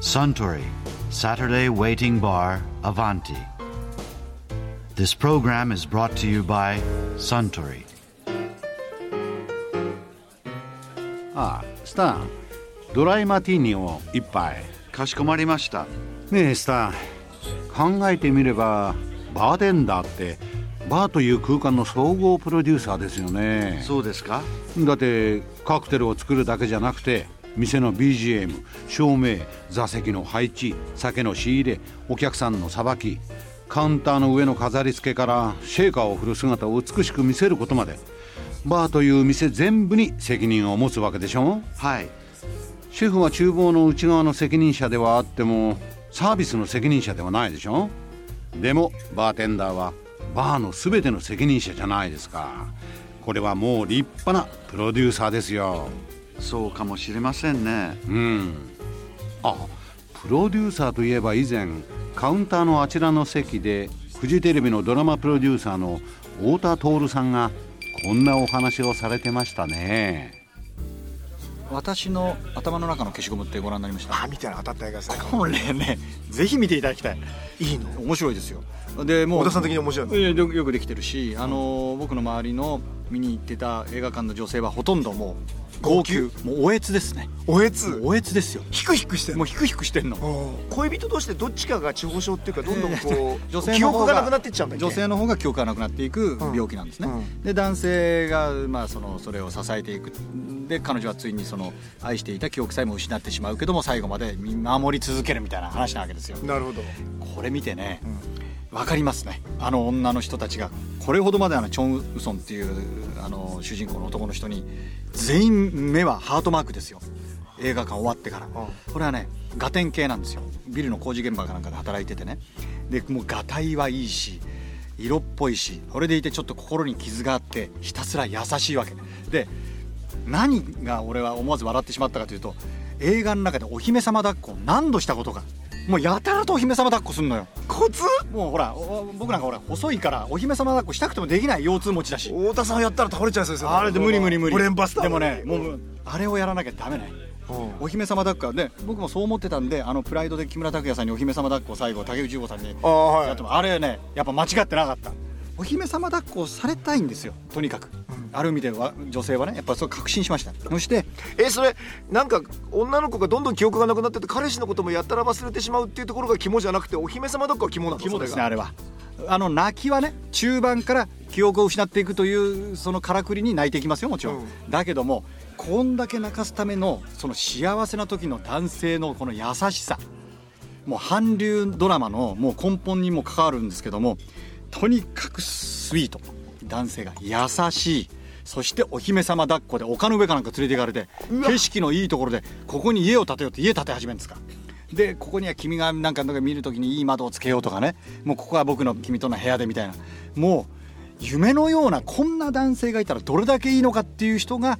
Suntory Saturday Waiting Bar Avanti. This program is brought to you by Suntory. ああスタンドライマティーニを一杯かしこまりました。ねえスタン考えてみればバーテンダーってバーという空間の総合プロデューサーですよねそうですかだってカクテルを作るだけじゃなくて店の BGM 照明座席の配置酒の仕入れお客さんのさばきカウンターの上の飾り付けからシェーカーを振る姿を美しく見せることまでバーという店全部に責任を持つわけでしょ？はい。シェフは厨房の内側の責任者ではあってもサービスの責任者ではないでしょ？でもバーテンダーはバーの全ての責任者じゃないですか。これはもう立派なプロデューサーですよそうかもしれませんね。うん。あプロデューサーといえば以前カウンターのあちらの席でフジテレビのドラマプロデューサーの太田徹さんがこんなお話をされてましたね。私の頭の中の消しゴムってご覧になりました？あみたいな当たった映画ですねこれねぜひ見ていただきたい。いいの。面白いですよ。でもう小田さん的に面白いの？よよくできてるし、あのー僕の周りの見に行ってた映画館の女性はほとんどもう号泣。もうおえつですね。おえつ？おえつですよ。ヒクヒクしてもうヒクヒクしてんの。恋人同士でどっちかが痴呆症っていうかどんどんこう、女性記の方が憶がなくなっていっちゃうんだ女性の方が記憶がなくなっていくうん。病気なんですね、うん。で男性が、まあ、そのそれを支えていく。で彼女はついにその愛していた記憶さえも失ってしまうけども最後まで見守り続けるみたいな話なわけですよ。なるほど。これ見てね、わかりますね。あの女の人たちがこれほどまであのチョン・ウソンっていうあの主人公の男の人に全員目はハートマークですよ。映画館終わってから、これはねガテン系なんですよ。ビルの工事現場かなんかで働いててね。でもうガタイはいいし色っぽいしそれでいてちょっと心に傷があってひたすら優しいわけ。で何が俺は思わず笑ってしまったかというと映画の中でお姫様抱っこを何度したことかもうやたらとお姫様抱っこすんのよ。コツ？もうほらお僕なんかほら細いからお姫様抱っこしたくてもできない腰痛持ちだし。太田さんやったら倒れちゃいそうですよ。あれで無理無理無理。ブレーンバスター。でもねもうあれをやらなきゃダメねお姫様抱っこはね僕もそう思ってたんであのプライドで木村拓哉さんにお姫様抱っこを最後竹内優子さんにああはい。あれねやっぱ間違ってなかった。お姫様抱っこをされたいんですよとにかく、ある意味では女性はねやっぱそう確信しました。そしてえそれなんか女の子がどんどん記憶がなくなってて彼氏のこともやったら忘れてしまうっていうところが肝じゃなくてお姫様どっかは肝なの？肝ですねあれは。あの泣きはね中盤から記憶を失っていくというそのからくりに泣いていきますよもちろん、うん。だけどもこんだけ泣かすためのその幸せな時の男性のこの優しさもう韓流ドラマのもう根本にも関わるんですけどもとにかくスイート。男性が優しいそしてお姫様抱っこで丘の上かなんか連れて行かれて景色のいいところでここに家を建てようって家建て始めるんですか？でここには君がなんかなんか見るときにいい窓をつけようとかね。もうここは僕の君との部屋でみたいな。もう夢のようなこんな男性がいたらどれだけいいのかっていう人が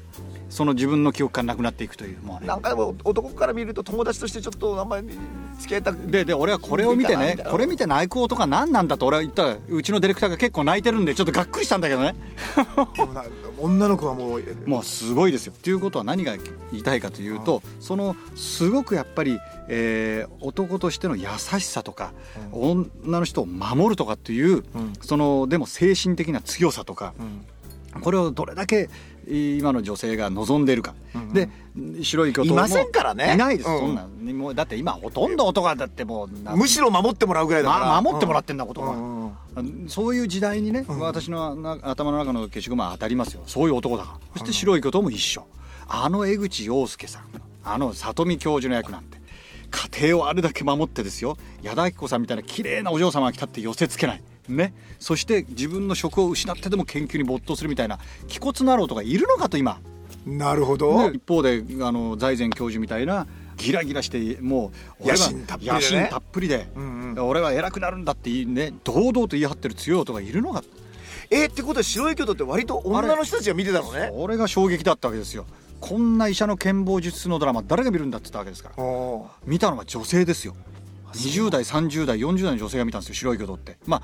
その自分の記憶からなくなっていくというもうねなんかでも男から見ると友達としてちょっとあんまり付き合いたくでで俺はこれを見てねこれ見て泣く男は何なんだと俺は言ったらうちのディレクターが結構泣いてるんでちょっとがっくりしたんだけどね。女の子はもうも うすごいですよ。ということは何が言いたいかというとそのすごくやっぱり、えー男としての優しさとか、女の人を守るとかっていう、そのでも精神的な強さとか、これをどれだけ今の女性が望んでいるか、で白い巨頭もいませんからね。いないです、うん。そんなんもうだって今ほとんど男はだってもうなむしろ守ってもらうぐらいだから、ま守ってもらっってんだ男は、うんうんそういう時代にね、私のな頭の中の消しゴムは当たりますよ。そういう男だから。そして白い巨頭も一緒。あの江口洋介さんあの里見教授の役なんて家庭をあれだけ守ってですよ。矢田亜希子さんみたいな綺麗なお嬢様が来たって寄せつけないね。そして自分の職を失ってでも研究に没頭するみたいな気骨のある男がいるのかと今。なるほど、ね一方であの財前教授みたいなギラギラしてもう野心たっぷりでね。野心たっぷりで、ん俺は偉くなるんだって言いね堂々と言い張ってる強い男がいるのが。えってことは白い巨頭って割と女の人たちが見てたのね。俺が衝撃だったわけですよ。こんな医者の剣謀術のドラマ誰が見るんだって言ったわけですから。見たのは女性ですよ。20代30代40代の女性が見たんですよ白い巨頭って。まあ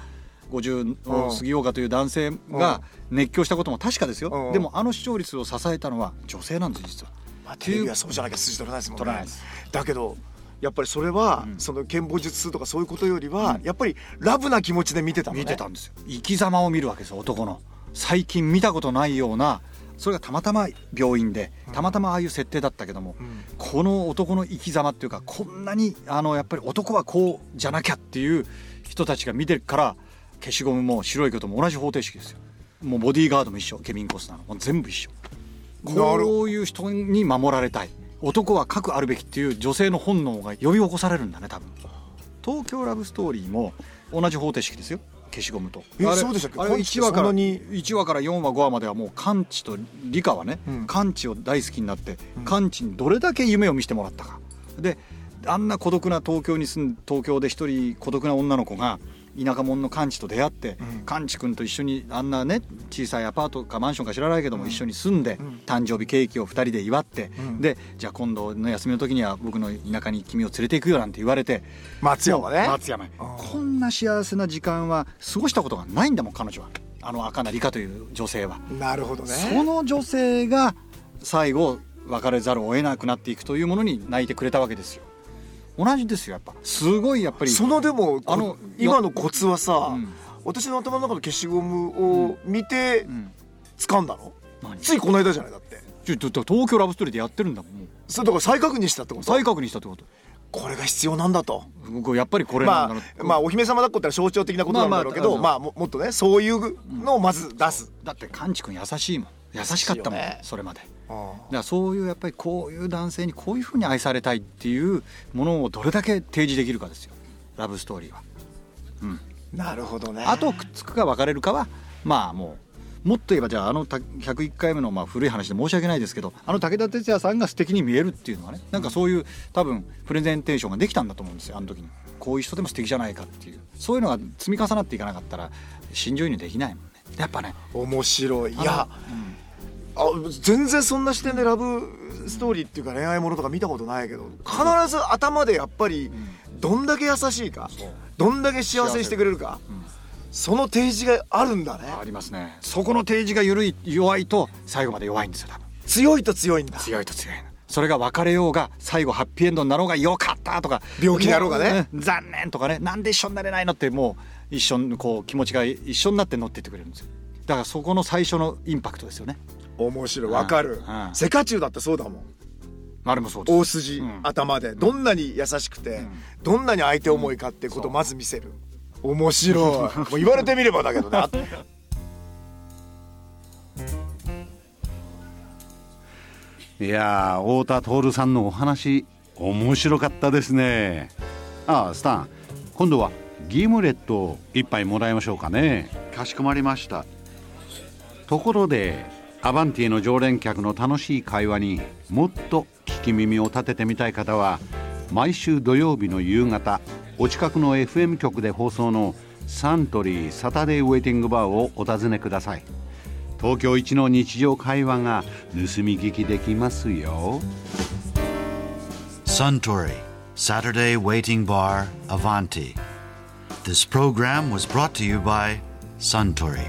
50を過ぎようかという男性が熱狂したことも確かですうん。よでもあの視聴率を支えたのは女性なんです実は。まあ、テレビはそうじゃなきゃ筋取らないですもんね。取らないです。だけどやっぱりそれは、うん。その剣舞術とかそういうことよりは、うん。やっぱりラブな気持ちで見てたのね。見てたんですよ。生き様を見るわけですよ男の。最近見たことないようなそれがたまたま病院でたまたまああいう設定だったけども、うん。この男の生き様っていうかこんなにあのやっぱり男はこうじゃなきゃっていう人たちが見てるから消しゴムも白いことも同じ方程式ですよ。もうボディーガードも一緒。ケビン・コスナーの。もう全部一緒。こういう人に守られたい。男は核あるべきっていう女性の本能が呼び起こされるんだね多分。東京ラブストーリーも同じ方程式ですよ。消しゴムと。えあれそうでしたっけ？あれカンチ1話からそんなに？1話から4話5話まではもうカンチとリカはね、うん。カンチを大好きになって、カンチにどれだけ夢を見せてもらったか。であんな孤独な東京に住ん東京で一人孤独な女の子が田舎者のカンチと出会って、うん。カンチ君と一緒にあんなね小さいアパートかマンションか知らないけども、一緒に住んで、ん。誕生日ケーキを2人で祝って、うん。でじゃあ今度の休みの時には僕の田舎に君を連れて行くよなんて言われて松山ね。松山こんな幸せな時間は過ごしたことがないんだもん彼女は。あの赤名理香という女性は、なるほどね。その女性が最後別れざるを得なくなっていくというものに泣いてくれたわけですよ同じですよやっぱ。すごいやっぱり。そのでもあの今のコツはさ、うん。私の頭の中の消しゴムを見てうん。掴んだの、何？ついこの間じゃないだって。ちょちょ東京ラブストーリーでやってるんだもんそれだから再確認したってこと？再確認したってこと。これが必要なんだと。僕やっぱりこれまなあ、まあお姫様抱っこって象徴的なことなんだろうけど、ままあ。あももっとねそういうのをまず出す、だってカンチ君優しいもん。優しかったもん、ね。それまで。あだからそういうやっぱりこういう男性にこういうふうに愛されたいっていうものをどれだけ提示できるかですよ。ラブストーリーは。うん、なるほどね。あとくっつくか別れるかはまあもうもっと言えばじゃああのた101回目のまあ古い話で申し訳ないですけどあの武田鉄矢さんが素敵に見えるっていうのはねなんかそういう多分プレゼンテーションができたんだと思うんですよ。あの時にこういう人でも素敵じゃないかっていう。そういうのが積み重なっていかなかったら新女優にできないもんね。やっぱね。面白い。いあのやあ全然そんな視点でラブストーリーっていうか恋愛ものとか見たことないけど必ず頭でやっぱりどんだけ優しいかどんだけ幸せにしてくれるかその提示があるんだね。ありますね。そこの提示が緩い弱いと最後まで弱いんですよ多分。強いと強いんだ。強いと強い。のそれが別れようが最後ハッピーエンドになろうがよかったとか病気になろうがね。も残念とかね。なんで一緒になれないのってもう一緒にこう気持ちが一緒になって乗ってってくれるんですよ。だからそこの最初のインパクトですよね面白い。わかる。うん。セカチュウだってそうだもん。あれもそうです。大筋、うん。頭で。どんなに優しくて、どんなに相手思いかってことをまず見せる、面白い。もう言われてみればだけどねあ いやー太田徹さんのお話面白かったですね。ああスタン今度はギムレットを一杯もらいましょうかね。かしこまりました。ところでアバンティの常連客の楽しい会話にもっと聞き耳を立ててみたい方は毎週土曜日の夕方お近くの FM 局で放送のサントリーサタデーウェイティングバーをお尋ねください東京一の日常会話が盗み聞きできますよ Suntory Saturday Waiting Bar Avanti. This program was brought to you by Suntory.